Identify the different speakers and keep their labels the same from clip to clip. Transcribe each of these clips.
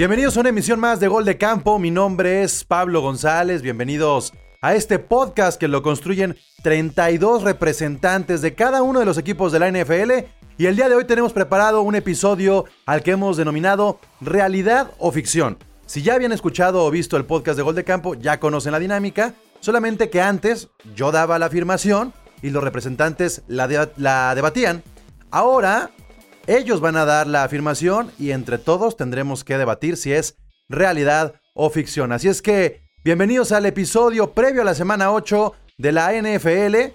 Speaker 1: Bienvenidos a una emisión más de Gol de Campo. Mi nombre es Pablo González. Bienvenidos a este podcast que lo construyen 32 representantes de cada uno de los equipos de la NFL. Y el día de hoy tenemos preparado un episodio al que hemos denominado Realidad o Ficción. Si ya habían escuchado o visto el podcast de Gol de Campo, ya conocen la dinámica. Solamente que antes yo daba la afirmación y los representantes la, la debatían. Ahora ellos van a dar la afirmación y entre todos tendremos que debatir si es realidad o ficción. Así es que bienvenidos al episodio previo a la semana 8 de la NFL,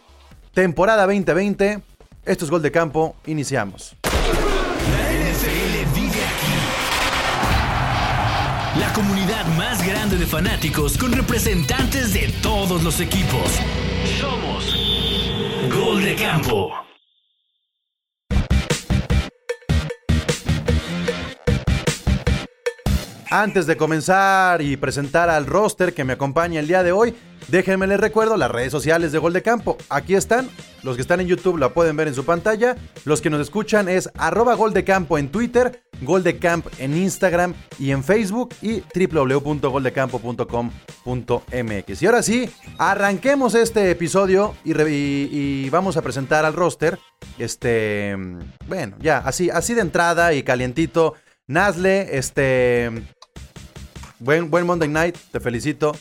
Speaker 1: temporada 2020. Esto es Gol de Campo, iniciamos.
Speaker 2: La NFL vive aquí. La comunidad más grande de fanáticos con representantes de todos los equipos. Somos Gol de Campo.
Speaker 1: Antes de comenzar y presentar al roster que me acompaña el día de hoy, déjenme les recuerdo las redes sociales de Gol de Campo. Aquí están, los que están en YouTube la pueden ver en su pantalla, los que nos escuchan es arroba Gol en Twitter, Gol de Camp en Instagram y en Facebook y www.goldecampo.com.mx. Y ahora sí, arranquemos este episodio y, y, vamos a presentar al roster. Este, bueno, ya, así, así de entrada y calientito. Nazle, este, Buen, buen Monday Night, te felicito.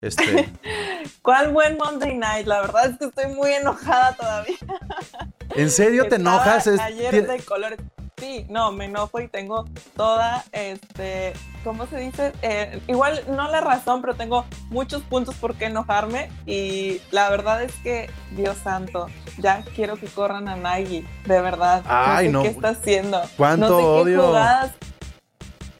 Speaker 1: Este...
Speaker 3: ¿Cuál buen Monday Night? La verdad es que estoy muy enojada todavía.
Speaker 1: ¿En serio te enojas?
Speaker 3: Ayer de colores. Sí, no, me enojo y tengo toda, este, ¿cómo se dice? Eh, igual no la razón, pero tengo muchos puntos por qué enojarme y la verdad es que, Dios santo, ya quiero que corran a Nagy, de verdad.
Speaker 1: Ay, no.
Speaker 3: ¿Qué está haciendo?
Speaker 1: ¿Cuánto
Speaker 3: no sé
Speaker 1: odio?
Speaker 3: Qué jugadas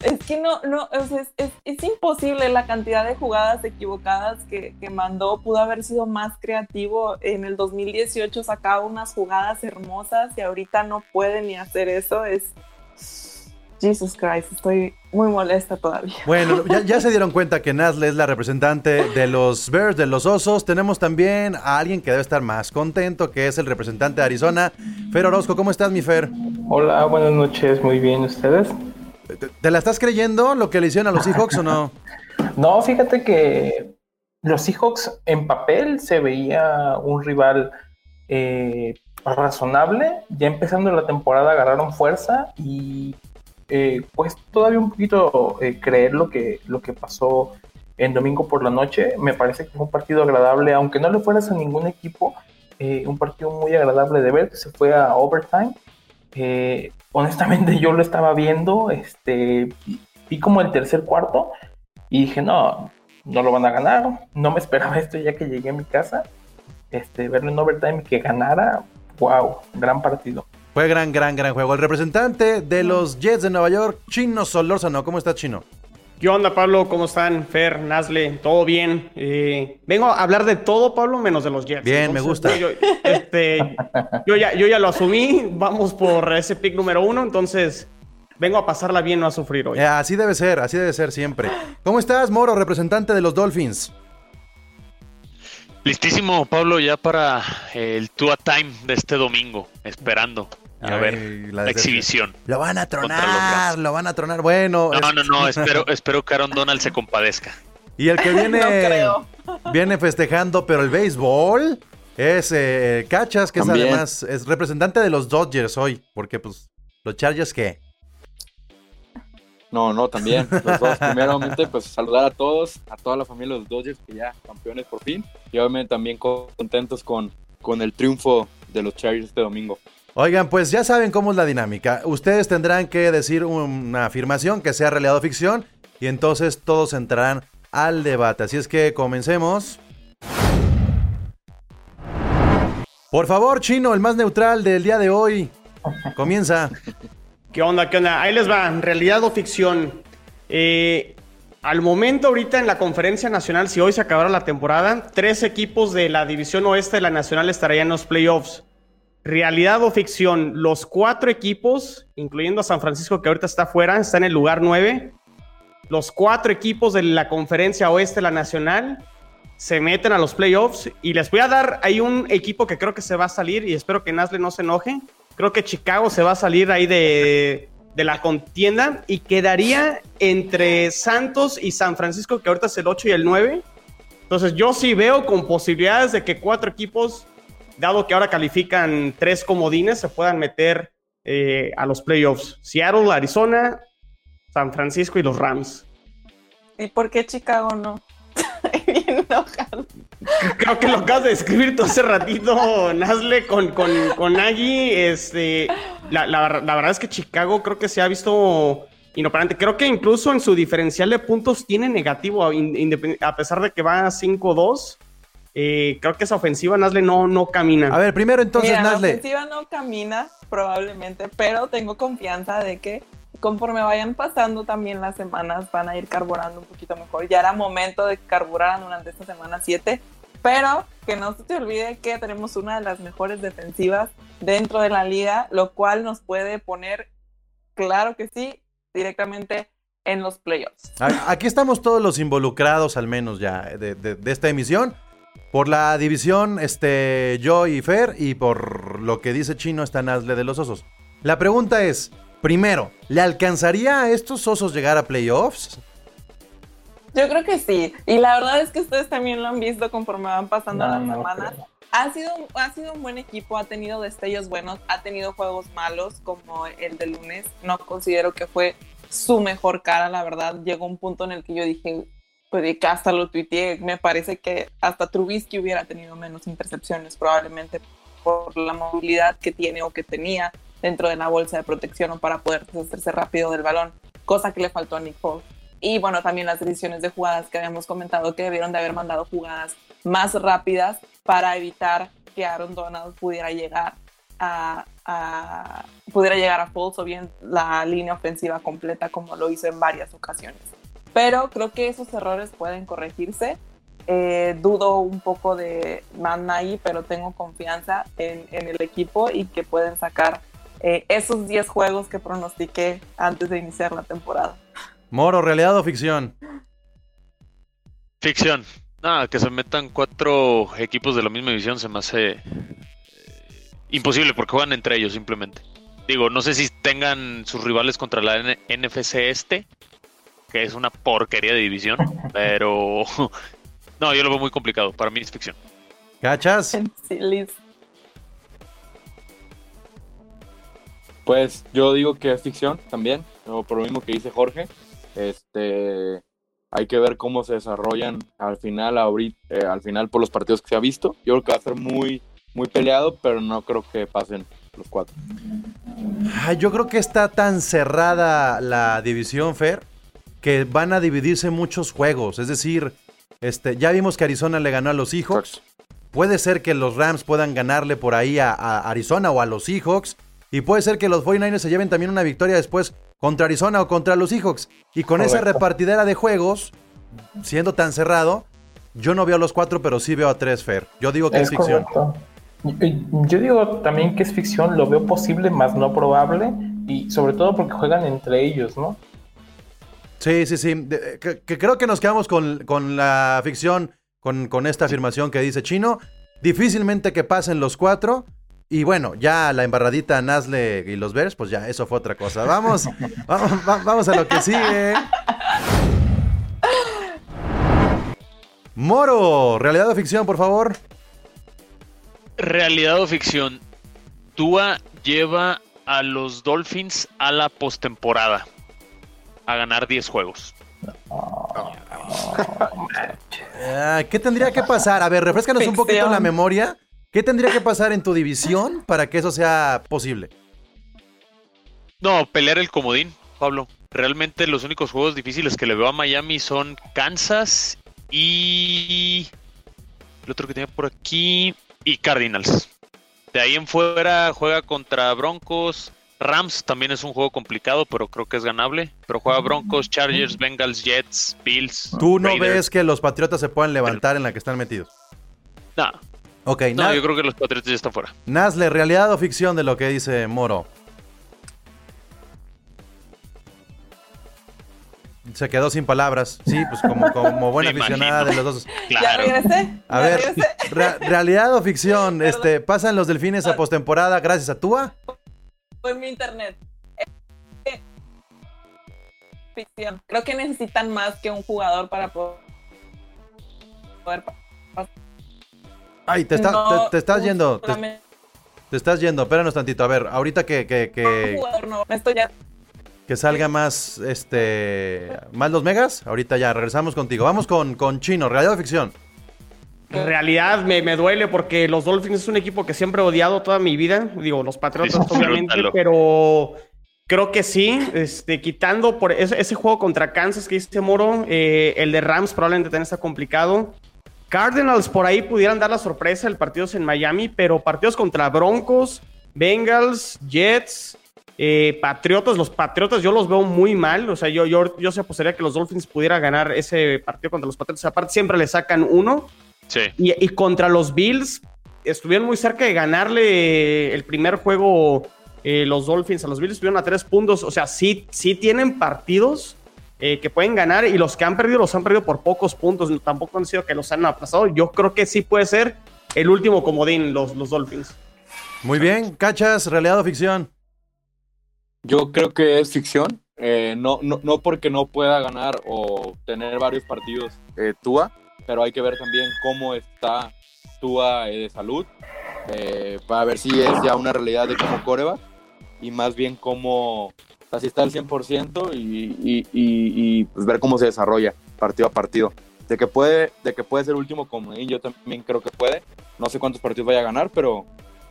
Speaker 3: es que no, no, es, es, es, imposible la cantidad de jugadas equivocadas que, que, mandó. Pudo haber sido más creativo. En el 2018 sacaba unas jugadas hermosas y ahorita no puede ni hacer eso. Es. Jesus Christ, estoy muy molesta todavía.
Speaker 1: Bueno, ya, ya se dieron cuenta que Nazle es la representante de los Bears, de los Osos. Tenemos también a alguien que debe estar más contento, que es el representante de Arizona. Fer Orozco, ¿cómo estás, mi Fer?
Speaker 4: Hola, buenas noches, muy bien, ¿ustedes?
Speaker 1: ¿Te la estás creyendo lo que le hicieron a los Seahawks o no?
Speaker 4: No, fíjate que los Seahawks en papel se veía un rival eh, razonable. Ya empezando la temporada agarraron fuerza y eh, pues todavía un poquito eh, creer lo que, lo que pasó en domingo por la noche. Me parece que fue un partido agradable, aunque no le fueras a ningún equipo, un partido muy agradable de ver que se fue a overtime. Eh, honestamente yo lo estaba viendo, este, vi como el tercer cuarto y dije, no, no lo van a ganar, no me esperaba esto ya que llegué a mi casa, este, verlo en overtime y que ganara, wow, gran partido.
Speaker 1: Fue gran, gran, gran juego. El representante de los Jets de Nueva York, Chino Solórzano, ¿cómo está Chino?
Speaker 5: ¿Qué onda, Pablo? ¿Cómo están? Fer, Nazle, todo bien. Eh, vengo a hablar de todo, Pablo, menos de los Jets.
Speaker 1: Bien, me gusta.
Speaker 5: Yo, este, yo, ya, yo ya lo asumí, vamos por ese pick número uno, entonces vengo a pasarla bien, no a sufrir hoy.
Speaker 1: así debe ser, así debe ser siempre. ¿Cómo estás, Moro, representante de los Dolphins?
Speaker 6: Listísimo, Pablo, ya para el Tua Time de este domingo, esperando. A ver, la, exhibición.
Speaker 1: Lo van a tronar, lo van a tronar. Bueno.
Speaker 6: No, no, no, espero, espero que Aaron Donald se compadezca.
Speaker 1: Y el que viene, viene festejando, pero el béisbol es eh, Cachas, que es además es representante de los Dodgers hoy, porque pues los Chargers qué.
Speaker 7: No, no, también. Los dos, primeramente, pues saludar a todos, a toda la familia de los Dodgers, que ya campeones por fin. Y obviamente también contentos con, con el triunfo de los Chargers este domingo.
Speaker 1: Oigan, pues ya saben cómo es la dinámica. Ustedes tendrán que decir una afirmación que sea realidad o ficción y entonces todos entrarán al debate. Así es que comencemos. Por favor, Chino, el más neutral del día de hoy. Comienza.
Speaker 5: ¿Qué onda? ¿Qué onda? Ahí les va. Realidad o ficción. Eh, al momento, ahorita en la conferencia nacional, si hoy se acabara la temporada, tres equipos de la división oeste de la nacional estarían en los playoffs realidad o ficción, los cuatro equipos, incluyendo a San Francisco que ahorita está fuera, está en el lugar 9. Los cuatro equipos de la conferencia oeste, la nacional, se meten a los playoffs y les voy a dar ahí un equipo que creo que se va a salir y espero que Nasle no se enoje. Creo que Chicago se va a salir ahí de, de la contienda y quedaría entre Santos y San Francisco, que ahorita es el 8 y el 9. Entonces yo sí veo con posibilidades de que cuatro equipos, dado que ahora califican tres comodines, se puedan meter eh, a los playoffs. Seattle, Arizona, San Francisco y los Rams.
Speaker 3: ¿Y por qué Chicago no?
Speaker 5: Creo que lo acabas de describir todo hace ratito, Nazle, con, con, con Este, la, verdad es que Chicago creo que se ha visto inoperante. Creo que incluso en su diferencial de puntos tiene negativo, a pesar de que va 5-2. Eh, creo que esa ofensiva, Nazle, no, no camina.
Speaker 1: A ver, primero entonces, Nazle.
Speaker 3: La ofensiva no camina, probablemente, pero tengo confianza de que conforme vayan pasando también las semanas van a ir carburando un poquito mejor. Ya era momento de carburar durante esta semana 7, pero que no se te olvide que tenemos una de las mejores defensivas dentro de la liga, lo cual nos puede poner, claro que sí, directamente en los playoffs.
Speaker 1: Aquí estamos todos los involucrados, al menos ya, de, esta emisión. Por la división, este, yo y Fer, y por lo que dice Chino, está Nazle de los Osos. La pregunta es, Primero, ¿le alcanzaría a estos osos llegar a playoffs?
Speaker 3: Yo creo que sí. Y la verdad es que ustedes también lo han visto conforme van pasando las semanas. Ha sido, ha sido un buen equipo, ha tenido destellos buenos, ha tenido juegos malos como el de lunes. No considero que fue su mejor cara, la verdad. Llegó un punto en el que yo dije, pues que hasta lo tuiteé, me parece que hasta Trubisky hubiera tenido menos intercepciones probablemente por la movilidad que tiene o que tenía dentro de la bolsa de protección o para poder deshacerse rápido del balón, cosa que le faltó a Nick Foles. Y bueno, también las decisiones de jugadas que habíamos comentado que debieron de haber mandado jugadas más rápidas para evitar que Aaron Donald pudiera llegar a, pudiera llegar a Foles o bien la línea ofensiva completa como lo hizo en varias ocasiones. Pero creo que esos errores pueden corregirse. Eh, dudo un poco de Man ahí, pero tengo confianza en, en, el equipo y que pueden sacar eh, esos 10 juegos que pronostiqué antes de iniciar la temporada.
Speaker 1: Moro, ¿realidad o ficción?
Speaker 6: Ficción. Nada, que se metan cuatro equipos de la misma división se me hace eh, imposible porque juegan entre ellos simplemente. Digo, no sé si tengan sus rivales contra la NFC este, que es una porquería de división, pero no, yo lo veo muy complicado. Para mí es ficción.
Speaker 1: ¿Cachas?
Speaker 7: Pues yo digo que es ficción también, por lo mismo que dice Jorge. Este, hay que ver cómo se desarrollan al final, eh, al final por los partidos que se ha visto. Yo creo que va a ser muy, muy peleado, pero no creo que pasen los cuatro.
Speaker 1: Yo creo que está tan cerrada la división, Fer, que van a dividirse muchos juegos. Es decir, este, ya vimos que Arizona le ganó a los Seahawks. Puede ser que los Rams puedan ganarle por ahí a Arizona o a los Seahawks. Y puede ser que los 49ers se lleven también una victoria después contra Arizona o contra los Seahawks. Y con esa repartidera de juegos, siendo tan cerrado, yo no veo a los cuatro, pero sí veo a tres, Fer. Yo digo que es, ficción.
Speaker 4: Yo digo también que es ficción, lo veo posible, más no probable. Y sobre todo porque juegan entre ellos, ¿no?
Speaker 1: Sí, sí, sí. que, creo que nos quedamos con, la ficción, con, con esta afirmación que dice Chino. Difícilmente que pasen los cuatro. Y bueno, ya la embarradita Nazle y los Bears, pues ya eso fue otra cosa. Vamos, vamos, vamos a lo que sigue. Moro, realidad o ficción, por favor.
Speaker 6: Realidad o ficción. Tua lleva a los Dolphins a la postemporada. A ganar 10 juegos.
Speaker 1: Ah, ¿Qué tendría que pasar? A ver, refrescanos un poquito la memoria. ¿Qué tendría que pasar en tu división para que eso sea posible?
Speaker 6: No, pelear el comodín, Pablo. Realmente los únicos juegos difíciles que le veo a Miami son Kansas y el otro que tenía por aquí y Cardinals. De ahí en fuera juega contra Broncos. Rams también es un juego complicado, pero creo que es ganable. Pero juega Broncos, Chargers, Bengals, Jets, Bills.
Speaker 1: ¿Tú no ves que los Patriotas se puedan levantar en la que están metidos?
Speaker 6: No,
Speaker 1: Ok,
Speaker 6: no, yo creo que los Patriotas ya están fuera.
Speaker 1: Nazle, ¿realidad o ficción de lo que dice Moro? Se quedó sin palabras. Sí, pues como, como buena aficionada de los dos.
Speaker 3: Claro. ¿Ya regresé?
Speaker 1: A ver, ¿realidad o ficción? Este, ¿Pasan los delfines a postemporada gracias a Tua?
Speaker 3: Fue mi internet. Eh, ficción. Creo que necesitan más que un jugador para poder. poder
Speaker 1: Ay, te, está-
Speaker 3: no,
Speaker 1: te, te estás yendo. Te, estás yendo. Espéranos tantito. A ver, ahorita que, que, que,
Speaker 3: jugador, no. Esto ya.
Speaker 1: que salga más, este, más los megas. Ahorita ya, regresamos contigo. Vamos con, con Chino, realidad o ficción.
Speaker 5: En realidad me, me duele porque los Dolphins es un equipo que siempre he odiado toda mi vida. Digo, los Patriotas obviamente, pero creo que sí. Este, quitando por ese, ese juego contra Kansas que dice Moro, eh, el de Rams probablemente también está complicado. Cardinals por ahí pudieran dar la sorpresa, el partido es en Miami, pero partidos contra Broncos, Bengals, Jets, eh, Patriotas, los Patriotas yo los veo muy mal, o sea, yo, yo, yo se apostaría que los Dolphins pudiera ganar ese partido contra los Patriotas, aparte siempre le sacan uno,
Speaker 6: Sí.
Speaker 5: y, y contra los Bills estuvieron muy cerca de ganarle el primer juego eh, los Dolphins a los Bills, estuvieron a tres puntos, o sea, sí, sí tienen partidos eh, que pueden ganar y los que han perdido los han perdido por pocos puntos, tampoco han sido que los han aplazado, yo creo que sí puede ser el último comodín los, los Dolphins.
Speaker 1: Muy bien, cachas, realidad o ficción.
Speaker 7: Yo creo que es ficción. eh, no, no, no porque no pueda ganar o tener varios partidos eh, Tua, pero hay que ver también cómo está Tua eh, de salud eh, para ver si es ya una realidad de como coreba y más bien cómo, o sea, si está al 100% y, y, y, y, pues ver cómo se desarrolla partido a partido. De que puede, de que puede ser último comodín, yo también creo que puede. No sé cuántos partidos vaya a ganar, pero,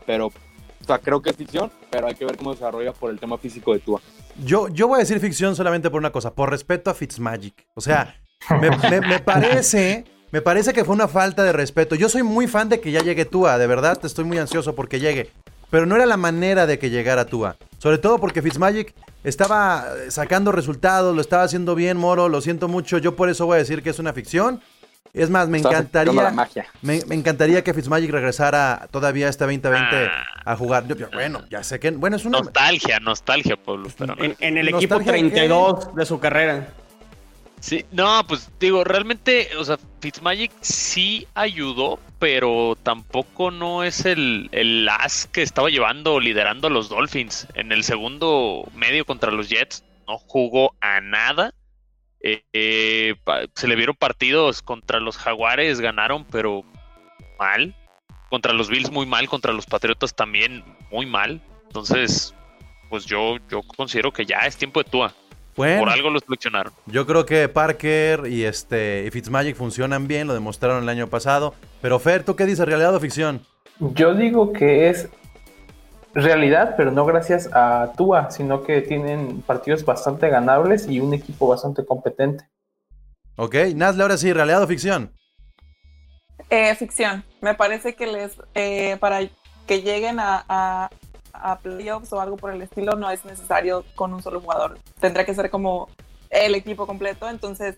Speaker 7: pero o sea, creo que es ficción, pero hay que ver cómo se desarrolla por el tema físico de Tua.
Speaker 1: Yo, yo voy a decir ficción solamente por una cosa, por respeto a Fitzmagic. O sea, me, me- me parece, me parece que fue una falta de respeto. Yo soy muy fan de que ya llegue Tua, de verdad, estoy muy ansioso porque llegue. Pero no era la manera de que llegara Tua. Sobre todo porque Fitzmagic estaba eh, sacando resultados, lo estaba haciendo bien, Moro, lo siento mucho. Yo por eso voy a decir que es una ficción. Es más, me encantaría.
Speaker 7: la magia.
Speaker 1: Me, me encantaría que Fitzmagic regresara todavía este 2020
Speaker 6: Ah.
Speaker 1: a jugar. Yo- yo- bueno, ya sé que. Bueno, es una.
Speaker 6: Nostalgia, nostalgia, Pablo. Pero no.
Speaker 5: En, en el equipo
Speaker 1: Nostalgia, ¿qué?
Speaker 5: 32 de su carrera.
Speaker 6: Sí, no, pues digo, realmente, o sea, Fitzmagic sí ayudó, pero tampoco no es el, el as que estaba llevando o liderando a los Dolphins. En el segundo medio contra los Jets no jugó a nada. Eh, eh, se le vieron partidos contra los Jaguares, ganaron, pero mal. Contra los Bills muy mal, contra los Patriotas también muy mal. Entonces, pues yo, yo considero que ya es tiempo de Tua.
Speaker 1: Bueno,
Speaker 6: Por algo lo seleccionaron.
Speaker 1: Yo creo que Parker y este y Fitzmagic funcionan bien, lo demostraron el año pasado. Pero Fer, ¿tú qué dices? ¿Realidad o ficción?
Speaker 4: Yo digo que es realidad, pero no gracias a Tua, sino que tienen partidos bastante ganables y un equipo bastante competente.
Speaker 1: Ok, Nazle, ahora sí, ¿realidad o ficción?
Speaker 3: Eh, ficción. Me parece que les eh, para que lleguen a, a, a playoffs o algo por el estilo no es necesario con un solo jugador. Tendrá que ser como el equipo completo. Entonces,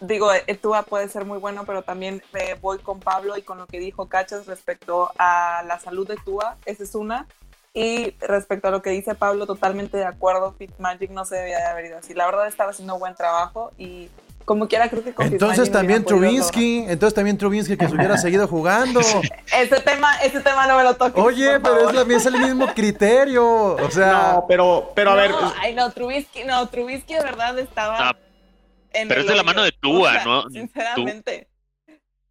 Speaker 3: digo, Tua puede ser muy bueno, pero también eh, voy con Pablo y con lo que dijo Cachas respecto a la salud de Tua. Esa es una. Y respecto a lo que dice Pablo, totalmente de acuerdo. Fitzmagic no se debía de haber ido así. La verdad estaba haciendo buen trabajo y como quiera creo que con
Speaker 1: Entonces también Trubinsky, entonces también Trubinsky que se hubiera seguido jugando.
Speaker 3: Ese tema, ese tema no me lo toques.
Speaker 1: Oye, pero es, la- es el mismo criterio. O sea,
Speaker 5: No, pero, pero a ver,
Speaker 3: ay, no, Trubisky, no, Trubisky de verdad estaba.
Speaker 6: Ah,
Speaker 3: en
Speaker 6: pero
Speaker 3: el
Speaker 6: es de la mano de Tua,
Speaker 3: O sea,
Speaker 6: ¿no?
Speaker 3: Sinceramente.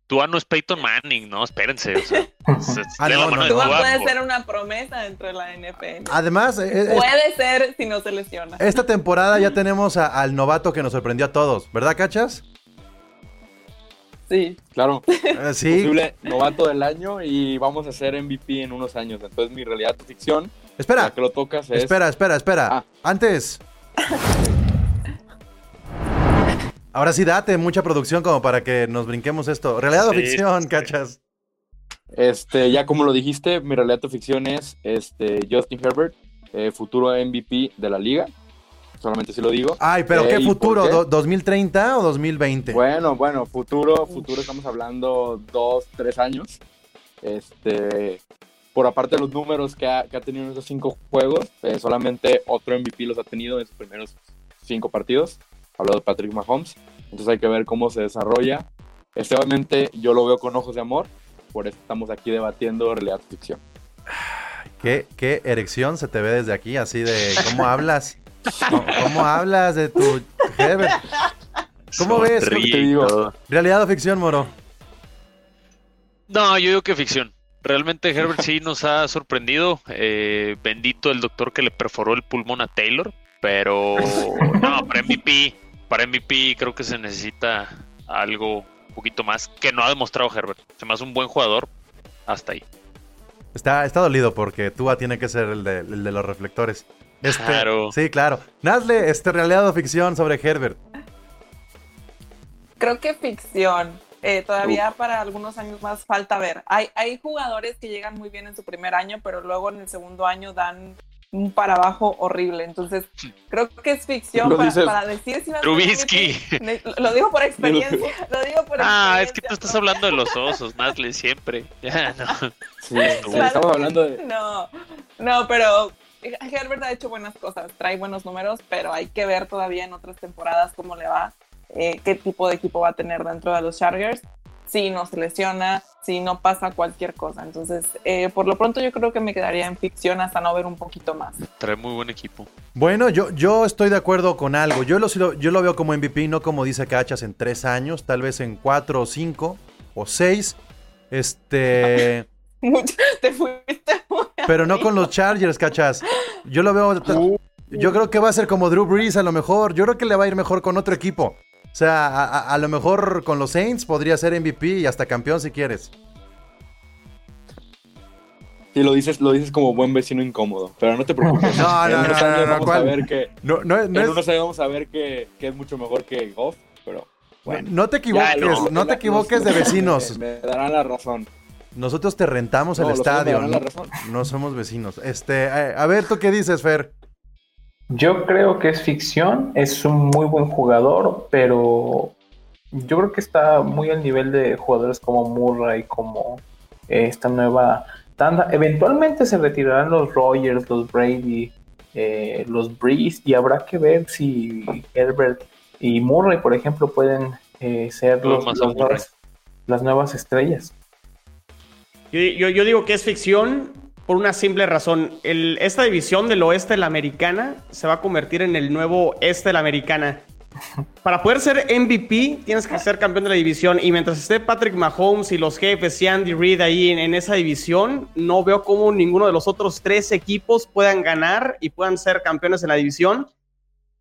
Speaker 6: Tua no es Peyton Manning, no, espérense. O sea, es, es
Speaker 1: Ah, no, no,
Speaker 3: Tua
Speaker 6: Tua,
Speaker 3: puede
Speaker 6: por-
Speaker 3: ser una promesa dentro de la NFL.
Speaker 1: además, eh, eh,
Speaker 3: Puede ser si no se lesiona.
Speaker 1: esta temporada ya tenemos a- al novato que nos sorprendió a todos, ¿verdad, Cachas?
Speaker 3: Sí.
Speaker 7: Claro,
Speaker 1: Eh, sí.
Speaker 7: posible novato del año y vamos a ser MVP en unos años. Entonces mi realidad ficción,
Speaker 1: Espera,
Speaker 7: que lo tocas, es
Speaker 1: espera, espera, espera.
Speaker 7: Ah.
Speaker 1: Antes. Ahora sí, date mucha producción como para que nos brinquemos esto. ¿Realidad o
Speaker 6: Sí,
Speaker 1: ficción,
Speaker 6: sí.
Speaker 1: Cachas?
Speaker 7: Este, ya como lo dijiste, mi realidad o ficción es este, Justin Herbert, eh, futuro MVP de la liga. Solamente si lo digo.
Speaker 1: Ay, pero
Speaker 7: Eh,
Speaker 1: ¿qué
Speaker 7: ¿y
Speaker 1: futuro?
Speaker 7: por qué?
Speaker 1: ¿Do- ¿2030 o 2020?
Speaker 7: Bueno, bueno, futuro, futuro estamos hablando dos, tres años. Este, por aparte de los números que ha, que ha tenido en esos cinco juegos, eh, solamente otro MVP los ha tenido en sus primeros cinco partidos. Hablo de Patrick Mahomes. Entonces hay que ver cómo se desarrolla. Este, obviamente yo lo veo con ojos de amor. Por eso estamos aquí debatiendo realidad o ficción.
Speaker 1: ¿Qué, qué erección se te ve desde aquí, así de cómo hablas. ¿Cómo, cómo hablas de tu Herbert? ¿Cómo ves?
Speaker 7: Te digo.
Speaker 1: ¿Realidad o ficción, Moro?
Speaker 6: No, yo digo que ficción. Realmente Herbert sí nos ha sorprendido. Eh, bendito el doctor que le perforó el pulmón a Taylor. Pero no, para MVP, para MVP creo que se necesita algo un poquito más que no ha demostrado Herbert. Se me hace un buen jugador hasta ahí.
Speaker 1: Está, está dolido porque Tua tiene que ser el de, el de los reflectores. Este,
Speaker 6: Claro.
Speaker 1: Sí, claro. Nazle, este, realidad o ficción sobre Herbert.
Speaker 3: Creo que ficción. Eh, todavía para algunos años más falta ver. Hay, hay jugadores que llegan muy bien en su primer año, pero luego en el segundo año dan un para abajo horrible. Entonces, creo que es ficción para,
Speaker 7: dices.
Speaker 3: para decir si
Speaker 6: Trubisky.
Speaker 3: Lo- digo por experiencia. Lo digo por
Speaker 6: Ah, es que
Speaker 3: experiencia.
Speaker 6: tú estás hablando de los osos, Nazle, siempre. Ya, no.
Speaker 7: Sí, sí,
Speaker 3: Claro.
Speaker 7: estamos hablando de.
Speaker 3: No, no, pero Herbert ha hecho buenas cosas, trae buenos números, pero hay que ver todavía en otras temporadas cómo le va, eh, qué tipo de equipo va a tener dentro de los Chargers, si no se lesiona, si no pasa cualquier cosa. Entonces, eh, por lo pronto yo creo que me quedaría en ficción hasta no ver un poquito más.
Speaker 6: Trae muy buen equipo.
Speaker 1: Bueno, yo, yo estoy de acuerdo con algo. Yo lo, yo lo veo como MVP, no como dice Cachas en tres años, tal vez en cuatro o cinco o seis. Este.
Speaker 3: Te fuiste muy
Speaker 1: Pero no con los Chargers, Cachas. Yo lo veo. Yo creo que va a ser como Drew Brees a lo mejor. Yo creo que le va a ir mejor con otro equipo. O sea, a, a- a lo mejor con los Saints podría ser MVP y hasta campeón si quieres.
Speaker 7: Sí, lo dices, lo dices como buen vecino incómodo. Pero no te preocupes.
Speaker 1: No, no, no, no, no,
Speaker 7: vamos a ver que.
Speaker 1: No, no, es- no
Speaker 7: en
Speaker 1: es-
Speaker 7: unos años vamos a ver que, que es mucho mejor que Goff. Pero bueno.
Speaker 1: no te equivoques,
Speaker 7: Ya,
Speaker 1: no te equivoques de vecinos.
Speaker 7: Me, me darán la razón.
Speaker 1: Nosotros te rentamos
Speaker 7: No,
Speaker 1: el estadio. No, no somos vecinos. Este, eh, a ver, ¿tú qué dices, Fer?
Speaker 4: Yo creo que es ficción, es un muy buen jugador, pero yo creo que está muy al nivel de jugadores como Murray, como eh, esta nueva tanda. Eventualmente se retirarán los Rogers, los Brady, eh, los Breeze, y habrá que ver si Herbert y Murray, por ejemplo, pueden eh, ser los- nuevas- las nuevas estrellas.
Speaker 5: Yo, yo- yo digo que es ficción por una simple razón. El- esta división del oeste de la americana se va a convertir en el nuevo este de la americana. Para poder ser MVP, tienes que ser campeón de la división. Y mientras esté Patrick Mahomes y los jefes y Andy Reid ahí en, en esa división, no veo cómo ninguno de los otros tres equipos puedan ganar y puedan ser campeones en la división.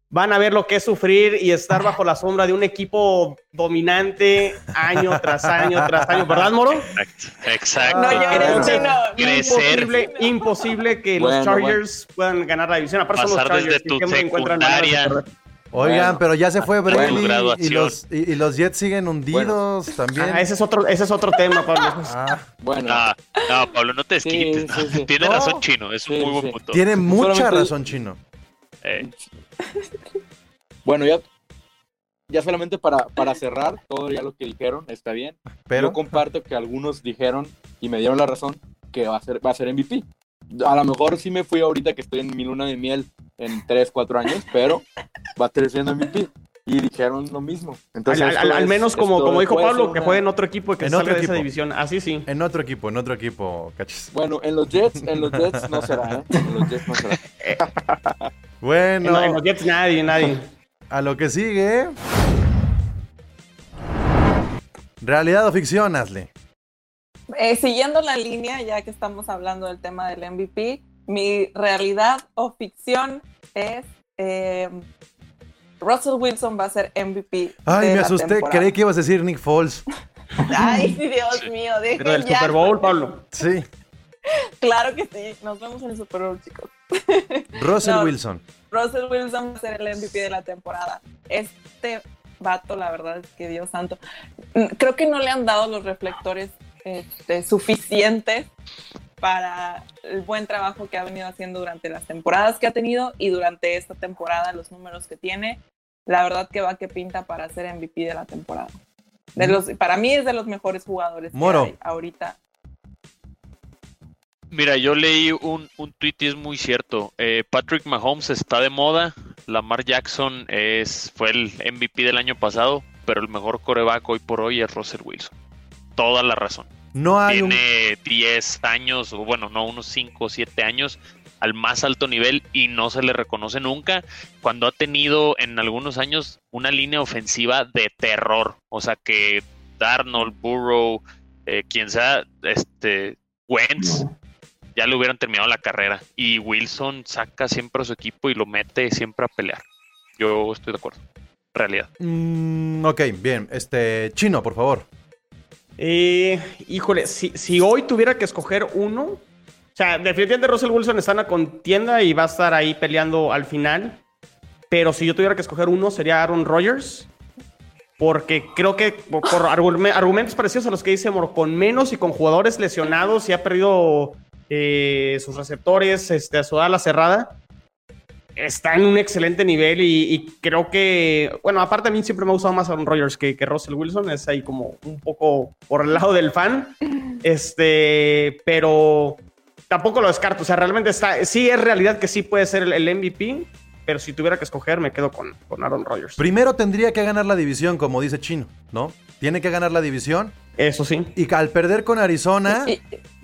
Speaker 5: Van a ver lo que es sufrir y estar bajo la sombra de un equipo dominante año tras año tras año, ¿verdad, Moro?
Speaker 6: Exacto. Exacto.
Speaker 3: No
Speaker 6: Entonces, crecer.
Speaker 5: Imposible, imposible que los
Speaker 7: Bueno,
Speaker 5: Chargers puedan ganar la división. Aparte son los
Speaker 6: Pasar
Speaker 5: Chargers
Speaker 6: desde tu secundaria.
Speaker 1: Oigan,
Speaker 7: Bueno.
Speaker 1: pero ya se fue Brady
Speaker 6: Bueno,
Speaker 1: y, los, y, y los Jets siguen hundidos también.
Speaker 5: Ah, ese es otro, ese es otro tema, Pablo.
Speaker 1: Ah,
Speaker 7: Bueno,
Speaker 6: No, no, Pablo, no te
Speaker 7: Sí,
Speaker 6: desquites.
Speaker 7: sí, sí.
Speaker 6: Tiene
Speaker 1: No.
Speaker 6: razón Chino, es un
Speaker 7: Sí,
Speaker 6: muy buen punto.
Speaker 1: tiene mucha
Speaker 7: Solamente-
Speaker 1: razón, Chino.
Speaker 6: Eh,
Speaker 7: bueno, ya, ya solamente para, para cerrar todo ya lo que dijeron, está bien.
Speaker 1: Pero
Speaker 7: Yo comparto que algunos dijeron y me dieron la razón que va a ser, va a ser MVP. A lo mejor sí me fui ahorita que estoy en mi luna de miel en 3, 4 años, pero va a estar siendo MVP. Y dijeron lo mismo.
Speaker 5: Al,
Speaker 7: Entonces,
Speaker 5: al-
Speaker 7: esto
Speaker 5: al- al
Speaker 7: es-
Speaker 5: menos como, como dijo Pablo, que juegue en otro equipo y que
Speaker 1: En
Speaker 5: salga
Speaker 1: otro
Speaker 5: de esa división. Así sí.
Speaker 1: en otro equipo, en otro equipo, cachis.
Speaker 7: Bueno, en los Jets, en los Jets no será, ¿eh? En los Jets no será.
Speaker 5: En,
Speaker 1: Bueno,
Speaker 5: en los Jets nadie, nadie.
Speaker 1: a lo que sigue. Realidad o ficción, Asle.
Speaker 3: Eh, siguiendo la línea, ya que estamos hablando del tema del MVP, mi realidad o ficción es eh, Russell Wilson va a ser MVP.
Speaker 1: Ay,
Speaker 3: de
Speaker 1: me asusté,
Speaker 3: temporada.
Speaker 1: creí que ibas a decir Nick Foles.
Speaker 3: Ay, sí, Dios mío, dejen
Speaker 5: Pero del
Speaker 3: ya.
Speaker 5: Super Bowl, Pablo.
Speaker 1: Sí,
Speaker 3: Claro que sí, nos vemos en el Super Bowl, chicos.
Speaker 1: Russell
Speaker 3: No.
Speaker 1: Wilson.
Speaker 3: Russell Wilson va a ser el MVP de la temporada. Este vato, la verdad es que Dios santo, mm, creo que no le han dado los reflectores este, suficientes para el buen trabajo que ha venido haciendo durante las temporadas que ha tenido y durante esta temporada los números que tiene. La verdad que va que pinta para ser MVP de la temporada. De los, para mí es de los mejores jugadores que hay ahorita.
Speaker 6: Mira, yo leí un, un tweet y es muy cierto. Eh, Patrick Mahomes está de moda. Lamar Jackson es, fue el MVP del año pasado, pero el mejor coreback hoy por hoy es Russell Wilson. Toda la razón.
Speaker 1: No hay
Speaker 6: Tiene 10 años, o bueno, no, unos 5 o 7 años al más alto nivel y no se le reconoce nunca, cuando ha tenido en algunos años una línea ofensiva de terror. O sea que Darnold, Burrow, eh, quien sea, este, Wentz, ya le hubieran terminado la carrera. Y Wilson saca siempre a su equipo y lo mete siempre a pelear. Yo estoy de acuerdo. Realidad.
Speaker 1: Mm, ok, bien. Este, Chino, por favor.
Speaker 5: Eh, híjole, si, si hoy tuviera que escoger uno, o sea, definitivamente Russell Wilson está en la contienda y va a estar ahí peleando al final. Pero si yo tuviera que escoger uno, sería Aaron Rodgers. Porque creo que por, por argume- argumentos parecidos a los que dice Mor, con menos y con jugadores lesionados y ha perdido eh, sus receptores, este, a su ala cerrada, está en un excelente nivel y, y creo que, bueno, aparte a mí siempre me ha gustado más Aaron Rodgers que, que Russell Wilson, es ahí como un poco por el lado del fan, este, pero tampoco lo descarto, o sea, realmente está, sí es realidad que sí puede ser el, el MVP, pero si tuviera que escoger me quedo con, con Aaron Rodgers.
Speaker 1: Primero tendría que ganar la división, como dice Chino, ¿no? Tiene que ganar la división.
Speaker 5: Eso sí.
Speaker 1: Y al perder con Arizona,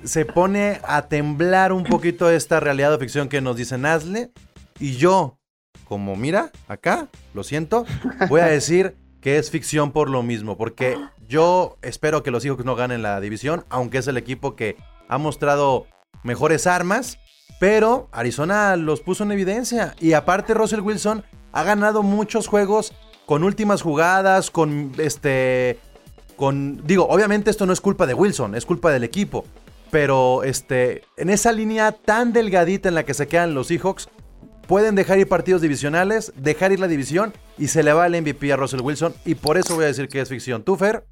Speaker 1: se pone a temblar un poquito esta realidad o ficción que nos dice Nazle. Y yo, como mira, acá, lo siento, voy a decir que es ficción por lo mismo. Porque yo espero que los hijos no ganen la división, aunque es el equipo que ha mostrado mejores armas. Pero Arizona los puso en evidencia. Y aparte, Russell Wilson ha ganado muchos juegos con últimas jugadas, con este. Con. Digo, obviamente esto no es culpa de Wilson, es culpa del equipo. Pero este. En esa línea tan delgadita en la que se quedan los Seahawks. Pueden dejar ir partidos divisionales, dejar ir la división y se le va el MVP a Russell Wilson. Y por eso voy a decir que es ficción. ¿Tú, Fer?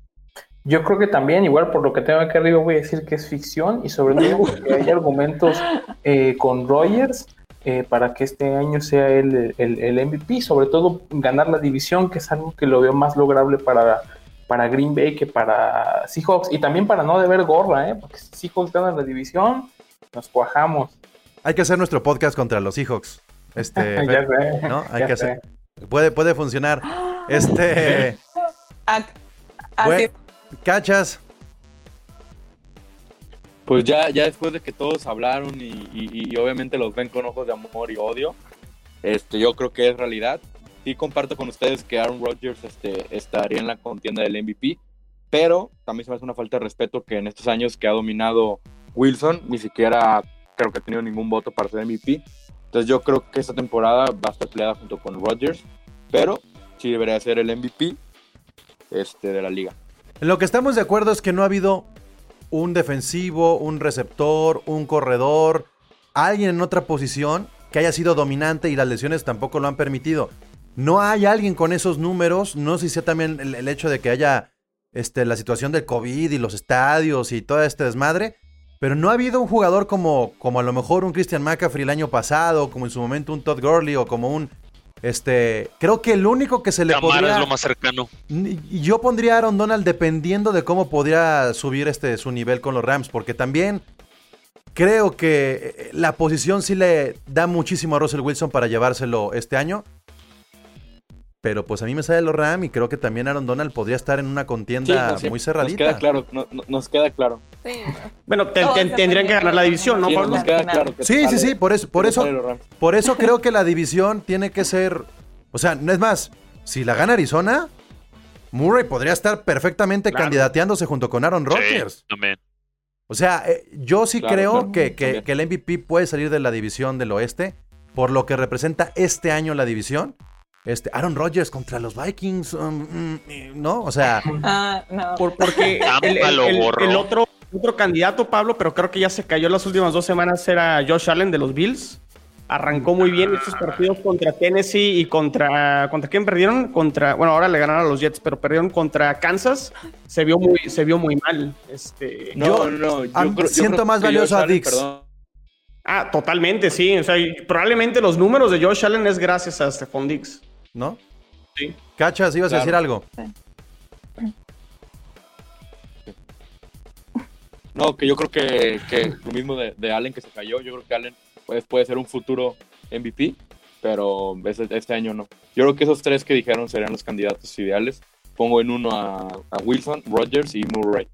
Speaker 4: Yo creo que también, igual por lo que tengo aquí arriba, voy a decir que es ficción y sobre todo porque hay argumentos eh, con Rogers eh, para que este año sea el, el- el MVP, sobre todo ganar la división, que es algo que lo veo más lograble para, para Green Bay que para Seahawks y también para no deber gorra, ¿eh? porque si Seahawks gana la división, nos cuajamos.
Speaker 1: Hay que hacer nuestro podcast contra los Seahawks. Este,
Speaker 4: ya
Speaker 1: Fer,
Speaker 4: sé,
Speaker 1: ¿no? Hay
Speaker 4: ya
Speaker 1: que
Speaker 4: sé.
Speaker 1: hacer. Puede, puede funcionar. Este.
Speaker 3: a- así
Speaker 1: Güey, ¿Cachas?
Speaker 7: Pues ya, ya después de que todos hablaron y, y- y obviamente los ven con ojos de amor y odio, este, yo creo que es realidad. Sí comparto con ustedes que Aaron Rodgers este, estaría en la contienda del MVP, pero también se me hace una falta de respeto que en estos años que ha dominado Wilson, ni siquiera creo que ha tenido ningún voto para ser MVP. Entonces yo creo que esta temporada va a estar peleada junto con Rodgers, pero sí debería ser el MVP este, de la liga.
Speaker 1: En lo que estamos de acuerdo es que no ha habido un defensivo, un receptor, un corredor, alguien en otra posición que haya sido dominante y las lesiones tampoco lo han permitido. No hay alguien con esos números, no sé si sea también el, el hecho de que haya este, la situación del COVID y los estadios y todo este desmadre, pero no ha habido un jugador como, como a lo mejor un Christian McCaffrey el año pasado, como en su momento un Todd Gurley o como un... Este, creo que el único que se le
Speaker 6: Camara
Speaker 1: podría...
Speaker 6: es lo más cercano.
Speaker 1: Yo pondría a Aaron Donald dependiendo de cómo podría subir este su nivel con los Rams, porque también creo que eh, la posición sí le da muchísimo a Russell Wilson para llevárselo este año. Pero pues a mí me sale los Rams y creo que también Aaron Donald podría estar en una
Speaker 7: Sí,
Speaker 1: contienda
Speaker 7: nos-
Speaker 1: muy
Speaker 7: Nos
Speaker 1: cerradita.
Speaker 7: queda claro, no- no- nos queda claro.
Speaker 3: sí,
Speaker 5: Bueno, te- te- tendrían que ganar la división, ¿no,
Speaker 7: Sí,
Speaker 5: Pablo?
Speaker 7: nos queda claro que
Speaker 1: Sí, sí,
Speaker 7: sale-
Speaker 1: sí, por eso, por eso, por eso creo que la división tiene que ser, o sea, no es más, si la gana Arizona, Murray podría estar perfectamente
Speaker 5: Claro.
Speaker 1: candidateándose junto con Aaron
Speaker 6: Sí,
Speaker 1: Rodgers.
Speaker 6: también.
Speaker 1: O sea, eh, yo sí
Speaker 7: Claro,
Speaker 1: creo
Speaker 7: claro,
Speaker 1: que, que el MVP puede salir de la división del oeste por lo que representa este año la división. Este, Aaron Rodgers contra los Vikings, um, mm, ¿no? O sea,
Speaker 3: ah, no.
Speaker 5: Por- porque el, el-
Speaker 6: lo
Speaker 5: el-
Speaker 6: borró.
Speaker 5: el otro, otro candidato, Pablo, pero creo que ya se cayó las últimas dos semanas, era Josh Allen de los Bills. Arrancó muy bien estos partidos contra Tennessee y contra. ¿Contra quién perdieron? Contra. Bueno, ahora le ganaron a los Jets, pero perdieron contra Kansas. Se vio muy, se vio muy mal. Este.
Speaker 7: No,
Speaker 1: Yo-
Speaker 7: no, yo creo-
Speaker 1: siento
Speaker 7: creo
Speaker 1: más valioso a Dix.
Speaker 7: perdón,
Speaker 5: Ah, totalmente, sí. O sea, probablemente los números de Josh Allen es gracias a Stephon Diggs.
Speaker 1: ¿No?
Speaker 5: Sí.
Speaker 1: Cachas, ibas a
Speaker 7: Claro.
Speaker 1: decir algo.
Speaker 7: No, que yo creo que, que lo mismo de, de Allen que se cayó, yo creo que Allen pues, puede ser un futuro MVP, pero este, este año no. Yo creo que esos tres que dijeron serían los candidatos ideales. Pongo en uno a, a Wilson, Rodgers y Murray,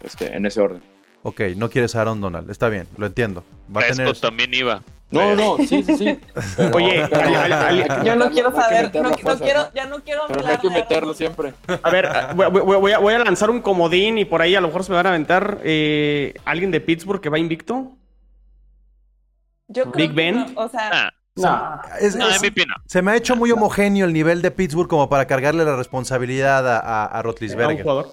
Speaker 7: este, en ese orden.
Speaker 1: Ok, no quieres a Aaron Donald, está bien, lo entiendo. Va a tener...
Speaker 6: también iba.
Speaker 7: No, no, sí, sí, sí. Pero-
Speaker 5: Oye,
Speaker 7: pero-
Speaker 3: Yo no quiero saber,
Speaker 7: meterlo
Speaker 3: no, no quiero, ya no quiero
Speaker 7: Pero
Speaker 3: hablar
Speaker 7: hay que
Speaker 3: de-
Speaker 7: meterlo siempre.
Speaker 5: A ver, voy, voy- voy a, voy a lanzar un comodín y por ahí a lo mejor se me van a aventar eh, alguien de Pittsburgh que va invicto.
Speaker 3: Yo creo
Speaker 5: Big
Speaker 3: que
Speaker 5: Ben.
Speaker 3: no, o sea,
Speaker 6: Ah,
Speaker 4: No,
Speaker 1: Es-
Speaker 6: no,
Speaker 1: es-
Speaker 6: MVP no.
Speaker 1: se me ha hecho muy homogéneo el nivel de Pittsburgh como para cargarle la responsabilidad a, a,
Speaker 5: jugador.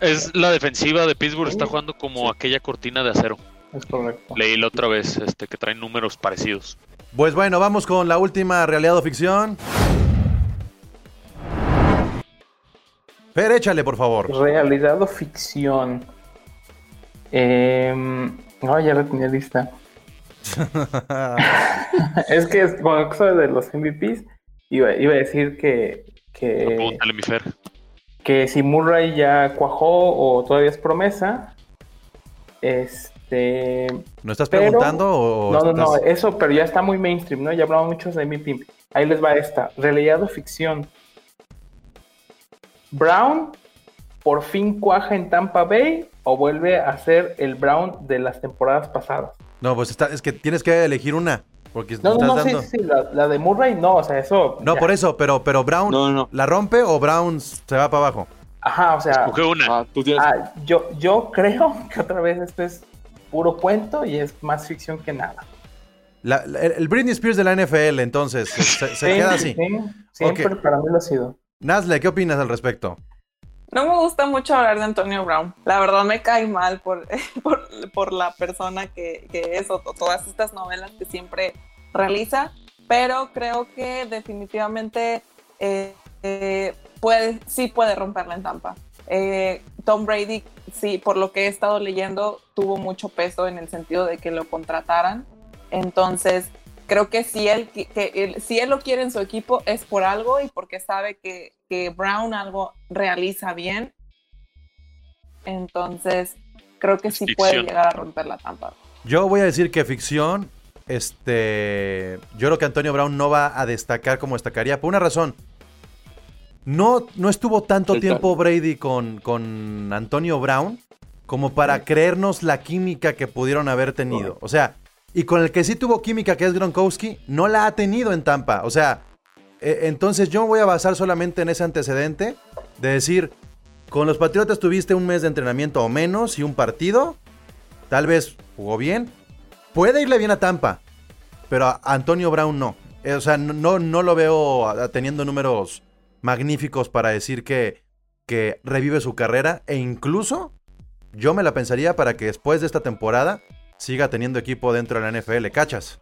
Speaker 6: Es la defensiva de Pittsburgh, está jugando como aquella cortina de acero.
Speaker 4: Es correcto.
Speaker 6: Leí la otra vez este, que traen números parecidos.
Speaker 1: Pues bueno, vamos con la última realidad o ficción. Fer, échale, por favor.
Speaker 4: Realidad o ficción. Eh, no, ya la tenía lista. es que es- con la cosa de los MVPs, iba, iba a decir que, que,
Speaker 6: Pregúntale, mi Fer.
Speaker 4: que si Murray ya cuajó o todavía es promesa. Este.
Speaker 1: ¿No estás
Speaker 4: Pero-
Speaker 1: preguntando o
Speaker 4: No, no, no, eso, pero ya está muy mainstream, ¿no? Ya hablamos muchos de MVP. Ahí les va esta. Realidad o ficción. Brown por fin cuaja en Tampa Bay o vuelve a ser el Brown de las temporadas pasadas.
Speaker 1: No, pues está- es que tienes que elegir una. Porque
Speaker 4: No,
Speaker 1: estás
Speaker 4: no,
Speaker 1: dando.
Speaker 4: sí, sí, la, la de Murray no, o sea, eso.
Speaker 1: No,
Speaker 4: ya.
Speaker 1: por eso, pero, pero Brown
Speaker 7: No, no,
Speaker 1: la rompe o Brown se va para abajo.
Speaker 4: Ajá, o sea,
Speaker 6: Coge una.
Speaker 7: Ah, tú tienes.
Speaker 4: ah, yo, yo creo que otra vez esto es puro cuento y es más ficción que nada.
Speaker 1: La- la- el, Britney Spears de la NFL, entonces, se, se
Speaker 4: Sí,
Speaker 1: queda así.
Speaker 4: sí, siempre
Speaker 1: Ok.
Speaker 4: para mí lo ha sido.
Speaker 1: Nazle, ¿qué opinas al respecto?
Speaker 3: no me gusta mucho hablar de Antonio Brown. La verdad me cae mal por, por, por la persona que, que es o to- todas estas novelas que siempre realiza, pero creo que definitivamente eh, eh, puede, sí puede romperla en Tampa. Eh, Tom Brady, sí, por lo que he estado leyendo, tuvo mucho peso en el sentido de que lo contrataran. Entonces, creo que si él, que él- si él lo quiere en su equipo es por algo y porque sabe que, que Brown algo realiza bien. Entonces, creo que sí puede llegar a romper la Tampa.
Speaker 1: Yo voy a decir que ficción, este, yo creo que Antonio Brown no va a destacar como destacaría por una razón. No, no estuvo tanto tiempo Brady con, con Antonio Brown como para creernos la química que pudieron haber tenido. O sea, y con el que sí tuvo química, que es Gronkowski, no la ha tenido en Tampa. O sea, eh, entonces yo me voy a basar solamente en ese antecedente de decir, con los Patriotas tuviste un mes de entrenamiento o menos y un partido, tal vez jugó bien, puede irle bien a Tampa, pero a Antonio Brown no. Eh, o sea, no, no, lo veo teniendo números magníficos para decir que, que revive su carrera e incluso yo me la pensaría para que después de esta temporada siga teniendo equipo dentro de la NFL, ¿cachas?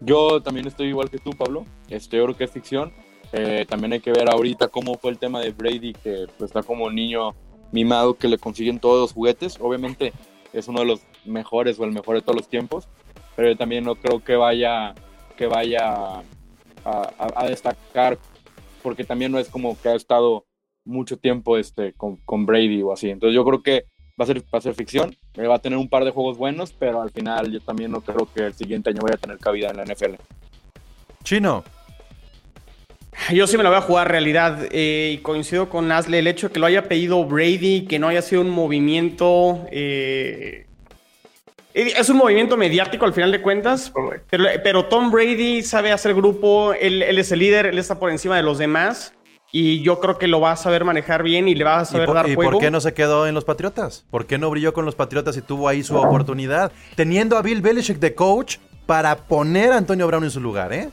Speaker 7: Yo también estoy igual que tú, Pablo. Este, yo creo que es ficción. Eh, también hay que ver ahorita cómo fue el tema de Brady, que pues, está como niño mimado que le consiguen todos los juguetes. Obviamente es uno de los mejores o el mejor de todos los tiempos, pero yo también no creo que vaya, que vaya a- a destacar, porque también no es como que ha estado mucho tiempo este, con, con Brady o así. Entonces yo creo que va a ser, va a ser ficción, eh, va a tener un par de juegos buenos, pero al final yo también no creo que el siguiente año vaya a tener cabida en la NFL.
Speaker 1: Chino,
Speaker 5: Yo sí me la voy a jugar realidad eh, y coincido con Nasle. El hecho de que lo haya pedido Brady, que no haya sido un movimiento. eh, es un movimiento mediático al final de cuentas. Pero, pero Tom Brady sabe hacer grupo, él, él es el líder, él está por encima de los demás. Y yo creo que lo va a saber manejar bien y le va a
Speaker 1: ¿y,
Speaker 5: saber
Speaker 1: por,
Speaker 5: dar
Speaker 1: y
Speaker 5: juego.
Speaker 1: por qué no se quedó en los Patriotas? ¿Por qué no brilló con los Patriotas y tuvo ahí su oportunidad? Teniendo a Bill Belichick de coach para poner a Antonio Brown en su lugar, ¿eh?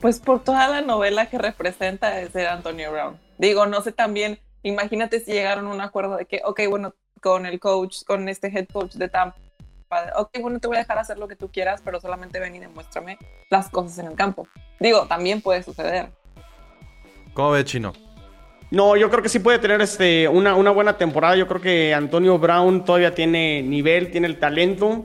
Speaker 3: Pues por toda la novela que representa de ser Antonio Brown. Digo, no sé también, imagínate si llegaron a un acuerdo de que, ok, bueno, con el coach, con este head coach de Tampa, ok, bueno, te voy a dejar hacer lo que tú quieras, pero solamente ven y demuéstrame las cosas en el campo. Digo, también puede suceder.
Speaker 1: ¿Cómo ves, Chino?
Speaker 5: No, yo creo que sí puede tener este, una, una buena temporada. Yo creo que Antonio Brown todavía tiene nivel, tiene el talento.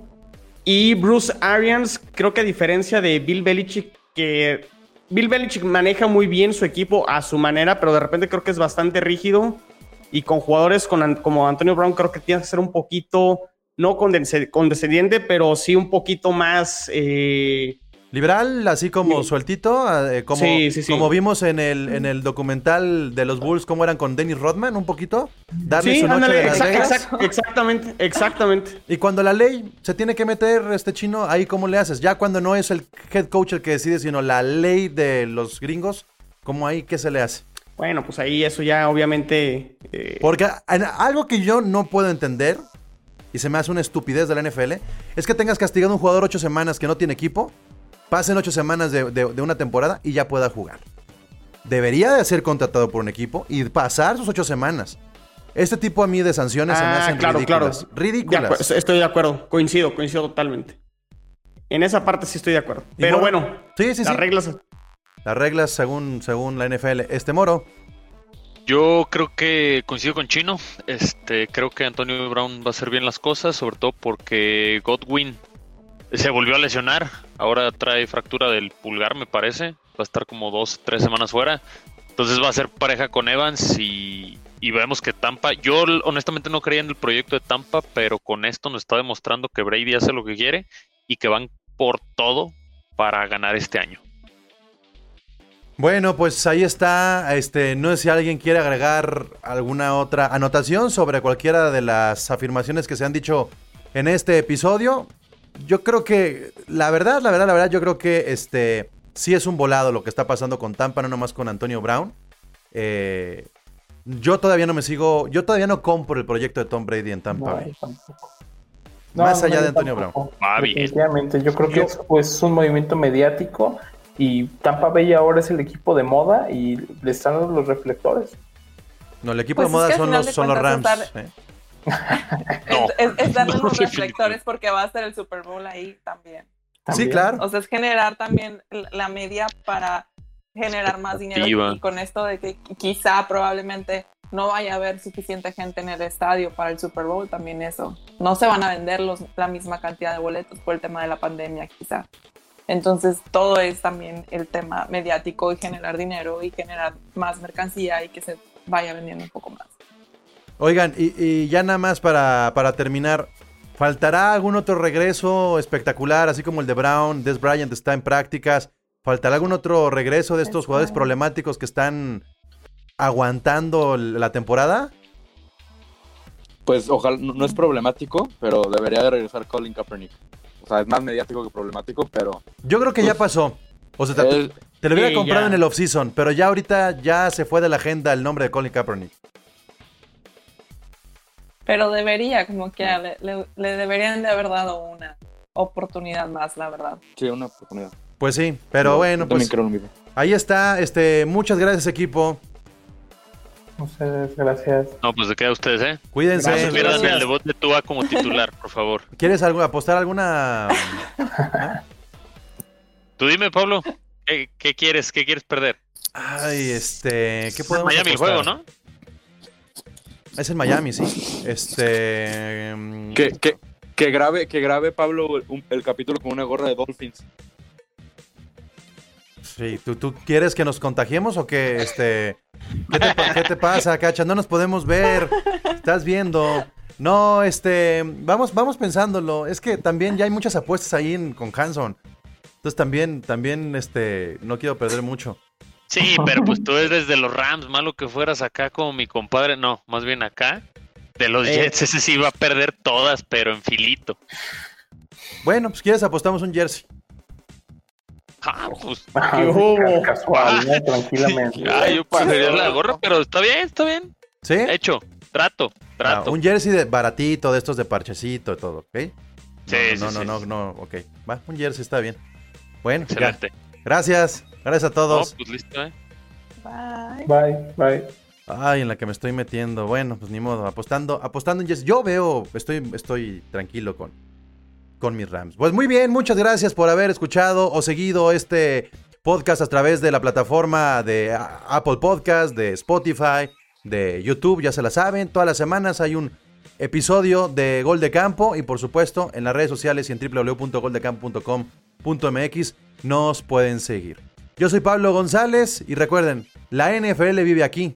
Speaker 5: Y Bruce Arians, creo que a diferencia de Bill Belichick, que Bill Belichick maneja muy bien su equipo a su manera, pero de repente creo que es bastante rígido. Y con jugadores con como Antonio Brown, creo que tiene que ser un poquito, no condesce- condescendiente, pero sí un poquito más, eh,
Speaker 1: Liberal, así como sueltito, eh, como,
Speaker 5: Sí, sí, sí.
Speaker 1: como vimos en el, en el documental de los Bulls, cómo eran con Dennis Rodman, un poquito. Darle
Speaker 5: Sí,
Speaker 1: su noche
Speaker 5: ándale,
Speaker 1: de Las
Speaker 5: exact-
Speaker 1: Vegas.
Speaker 5: exact- exactamente, exactamente.
Speaker 1: Y cuando la ley se tiene que meter, este chino, ahí cómo le haces. Ya cuando no es el head coach el que decide, sino la ley de los gringos, ¿cómo ahí qué se le hace?
Speaker 5: Bueno, pues ahí eso ya obviamente... eh,
Speaker 1: Porque algo que yo no puedo entender, y se me hace una estupidez de la NFL, es que tengas castigado a un jugador ocho semanas que no tiene equipo, pasen ocho semanas de, de- de una temporada y ya pueda jugar. Debería de ser contratado por un equipo y pasar sus ocho semanas. Este tipo a mí de sanciones se me
Speaker 5: Ah,
Speaker 1: hacen
Speaker 5: claro,
Speaker 1: ridículas.
Speaker 5: claro.
Speaker 1: Ridículas.
Speaker 5: estoy de acuerdo, coincido, coincido totalmente. En esa parte sí estoy de acuerdo. Pero
Speaker 1: bueno,
Speaker 5: bueno,
Speaker 1: sí, sí,
Speaker 5: las
Speaker 1: sí.
Speaker 5: reglas...
Speaker 1: Las reglas según, según la NFL. Este moro.
Speaker 6: Yo creo que coincido con Chino. Este, creo que Antonio Brown va a hacer bien las cosas, sobre todo porque Godwin se volvió a lesionar. Ahora trae fractura del pulgar, me parece. Va a estar como dos, tres semanas fuera. Entonces va a ser pareja con Evans y, y vemos que Tampa. Yo honestamente no creía en el proyecto de Tampa, pero con esto nos está demostrando que Brady hace lo que quiere y que van por todo para ganar este año.
Speaker 1: Bueno, pues ahí está. Este, no sé si alguien quiere agregar alguna otra anotación sobre cualquiera de las afirmaciones que se han dicho en este episodio. Yo creo que, la verdad, la verdad, la verdad, yo creo que este sí es un volado lo que está pasando con Tampa, no nomás con Antonio Brown. Eh, yo todavía no me sigo, yo todavía no compro el proyecto de Tom Brady en Tampa.
Speaker 4: No,
Speaker 1: Bay.
Speaker 4: yo tampoco.
Speaker 1: Más
Speaker 4: No,
Speaker 1: allá
Speaker 4: no,
Speaker 1: de Antonio
Speaker 4: tampoco.
Speaker 6: Bien.
Speaker 4: Definitivamente, yo creo que es pues, un movimiento mediático y Tampa Bay ahora es el equipo de moda y le están dando los reflectores.
Speaker 1: No, el equipo
Speaker 3: Pues
Speaker 1: de moda son los, son los Rams.
Speaker 3: cuentas
Speaker 1: ¿eh?
Speaker 6: No.
Speaker 3: Es, es- es darle
Speaker 6: No,
Speaker 3: unos
Speaker 6: definitivamente.
Speaker 3: reflectores porque va a ser el Super Bowl ahí también.
Speaker 1: Sí,
Speaker 4: También.
Speaker 1: claro.
Speaker 3: O sea, es generar también la media para generar más dinero. Y con esto de que quizá probablemente no vaya a haber suficiente gente en el estadio para el Super Bowl, también eso. No se van a vender los, la misma cantidad de boletos por el tema de la pandemia, quizá. Entonces, todo es también el tema mediático y generar dinero y generar más mercancía y que se vaya vendiendo un poco más.
Speaker 1: Oigan, y, y ya nada más para, para terminar, ¿faltará algún otro regreso espectacular, así como el de Brown? Des Bryant está en prácticas. ¿Faltará algún otro regreso de estos jugadores problemáticos que están aguantando la temporada?
Speaker 7: Pues ojalá, no no es problemático, pero debería de regresar Colin Kaepernick. O sea, es más mediático que problemático, pero
Speaker 1: Yo creo que ya pasó. O sea, te,
Speaker 7: él-
Speaker 1: te lo hubiera
Speaker 5: Sí,
Speaker 1: comprado
Speaker 5: ya.
Speaker 1: en el offseason, pero ya ahorita ya se fue de la agenda el nombre de Colin Kaepernick.
Speaker 3: Pero debería, como que le, le- le deberían de haber dado una oportunidad más, la verdad.
Speaker 7: sí, una oportunidad.
Speaker 1: Pues sí, pero bueno, pues
Speaker 7: creo lo mismo.
Speaker 1: ahí está. Este, muchas gracias equipo.
Speaker 4: Muchas gracias.
Speaker 6: No, pues de qué a ustedes, ¿eh?
Speaker 1: Cuídense.
Speaker 6: No se pierdan
Speaker 3: gracias.
Speaker 6: el debut de Tua como titular, por favor.
Speaker 1: ¿Quieres algo, apostar alguna?
Speaker 6: Tú dime, Pablo, ¿qué, qué quieres? ¿Qué quieres perder?
Speaker 1: Ay, este, ¿qué
Speaker 6: Es
Speaker 1: podemos
Speaker 6: Miami el
Speaker 1: apostar?
Speaker 6: juego, ¿no?
Speaker 1: Es en Miami, sí. Este, mm,
Speaker 7: Que, que, que grabe, que grabe Pablo un- el capítulo con una gorra de Dolphins.
Speaker 1: Sí, ¿tú, tú quieres que nos contagiemos o que este ¿qué te, qué te pasa, Cacha? No nos podemos ver. Estás viendo. No, este, vamos vamos pensándolo. Es que también ya hay muchas apuestas ahí en- con Hanson. Entonces también también este no quiero perder mucho.
Speaker 6: Sí, pero pues tú eres de los Rams, malo que fueras acá como mi compadre. No, más bien acá. De los
Speaker 5: Eh.
Speaker 6: Jets, ese sí va a perder todas, pero en filito.
Speaker 1: Bueno, pues quieres apostamos un jersey.
Speaker 6: Ah, pues,
Speaker 4: Ah,
Speaker 5: hubo?
Speaker 4: Casual, ¿no? tranquilamente.
Speaker 6: ah, yo preferiría la gorra, pero está bien, está bien.
Speaker 1: ¿Sí?
Speaker 6: Hecho, trato,
Speaker 1: Ah,
Speaker 6: trato.
Speaker 1: un jersey de baratito, de estos de parchecito y todo, ¿ok?
Speaker 6: Sí,
Speaker 1: no,
Speaker 6: sí,
Speaker 1: no, no,
Speaker 6: sí.
Speaker 1: no, no, ok. Va, un jersey está bien. Bueno, ya.
Speaker 6: Excelente.
Speaker 1: Gracias. Gracias a
Speaker 6: No,
Speaker 1: todos.
Speaker 6: pues listo, ¿eh?
Speaker 3: Bye.
Speaker 4: Bye, bye.
Speaker 1: Ay, en la que me estoy metiendo. Bueno, pues ni modo. Apostando, apostando en Jets. Yo veo, estoy, estoy tranquilo con, con mis Rams. Pues muy bien, muchas gracias por haber escuchado o seguido este podcast a través de la plataforma de Apple Podcast, de Spotify, de YouTube, ya se la saben. Todas las semanas hay un episodio de Gol de Campo y por supuesto en las redes sociales y en www.goldecampo.com.mx nos pueden seguir. Yo soy Pablo González y recuerden.
Speaker 2: La NFL vive aquí.